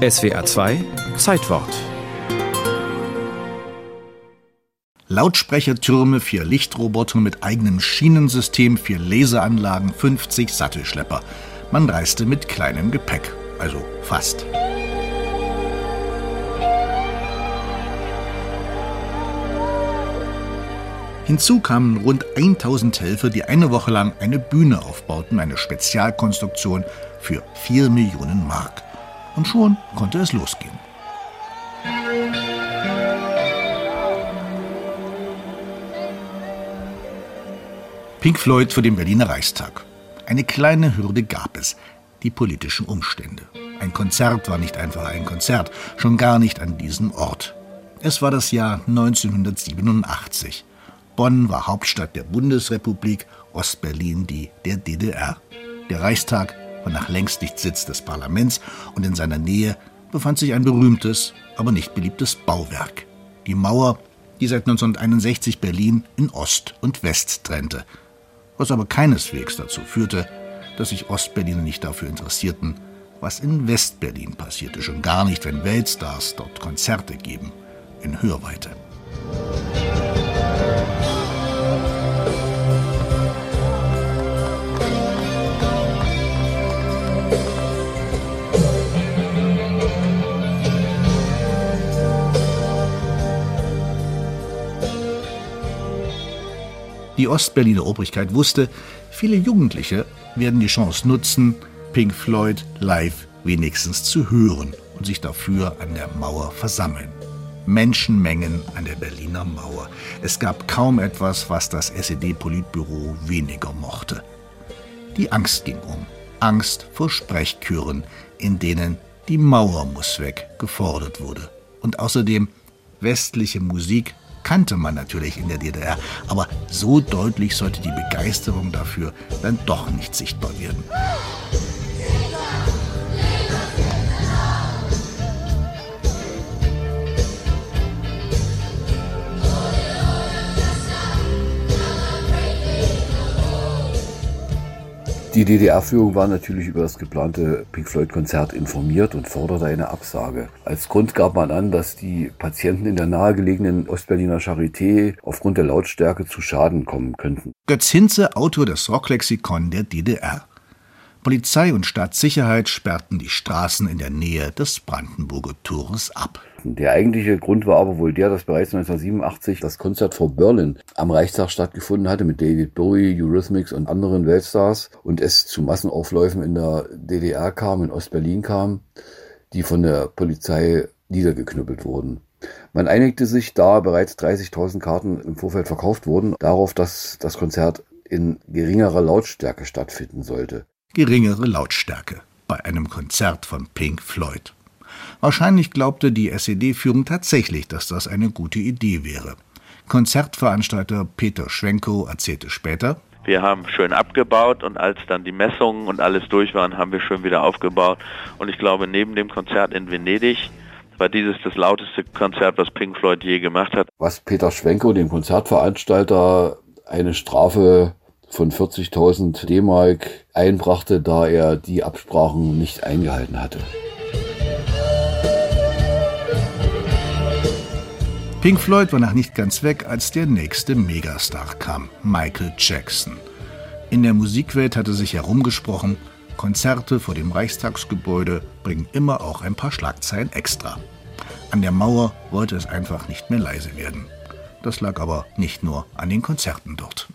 SWR 2 Zeitwort Lautsprechertürme, vier Lichtroboter mit eigenem Schienensystem, vier Laseranlagen, 50 Sattelschlepper. Man reiste mit kleinem Gepäck, also fast. Hinzu kamen rund 1000 Helfer, die eine Woche lang eine Bühne aufbauten, eine Spezialkonstruktion für 4 Millionen Mark. Und schon konnte es losgehen. Pink Floyd vor dem Berliner Reichstag. Eine kleine Hürde gab es, die politischen Umstände. Ein Konzert war nicht einfach ein Konzert, schon gar nicht an diesem Ort. Es war das Jahr 1987. Bonn war Hauptstadt der Bundesrepublik, Ostberlin die der DDR. Der Reichstag war nach längst nicht Sitz des Parlaments und in seiner Nähe befand sich ein berühmtes, aber nicht beliebtes Bauwerk. Die Mauer, die seit 1961 Berlin in Ost und West trennte. Was aber keineswegs dazu führte, dass sich Ostberliner nicht dafür interessierten, was in Westberlin passierte, schon gar nicht, wenn Weltstars dort Konzerte geben, in Hörweite. Die Ostberliner Obrigkeit wusste, viele Jugendliche werden die Chance nutzen, Pink Floyd live wenigstens zu hören und sich dafür an der Mauer versammeln. Menschenmengen an der Berliner Mauer. Es gab kaum etwas, was das SED-Politbüro weniger mochte. Die Angst ging um. Angst vor Sprechchören, in denen die Mauer muss weg gefordert wurde. Und außerdem westliche Musik kannte man natürlich in der DDR, aber so deutlich sollte die Begeisterung dafür dann doch nicht sichtbar werden. Die DDR-Führung war natürlich über das geplante Pink Floyd-Konzert informiert und forderte eine Absage. Als Grund gab man an, dass die Patienten in der nahegelegenen Ostberliner Charité aufgrund der Lautstärke zu Schaden kommen könnten. Götz Hinze, Autor des Rocklexikon der DDR. Polizei und Staatssicherheit sperrten die Straßen in der Nähe des Brandenburger Tores ab. Der eigentliche Grund war aber wohl der, dass bereits 1987 das Konzert vor Berlin am Reichstag stattgefunden hatte mit David Bowie, Eurythmics und anderen Weltstars und es zu Massenaufläufen in der DDR kam, in Ostberlin kam, die von der Polizei niedergeknüppelt wurden. Man einigte sich, da bereits 30.000 Karten im Vorfeld verkauft wurden, darauf, dass das Konzert in geringerer Lautstärke stattfinden sollte geringere Lautstärke bei einem Konzert von Pink Floyd. Wahrscheinlich glaubte die SED-Führung tatsächlich, dass das eine gute Idee wäre. Konzertveranstalter Peter Schwenkow erzählte später, wir haben schön abgebaut und als dann die Messungen und alles durch waren, haben wir schön wieder aufgebaut. Und ich glaube, neben dem Konzert in Venedig war dieses das lauteste Konzert, was Pink Floyd je gemacht hat. Was Peter Schwenkow, dem Konzertveranstalter, eine Strafe von 40.000 D-Mark einbrachte, da er die Absprachen nicht eingehalten hatte. Pink Floyd war noch nicht ganz weg, als der nächste Megastar kam, Michael Jackson. In der Musikwelt hatte sich herumgesprochen, Konzerte vor dem Reichstagsgebäude bringen immer auch ein paar Schlagzeilen extra. An der Mauer wollte es einfach nicht mehr leise werden. Das lag aber nicht nur an den Konzerten dort.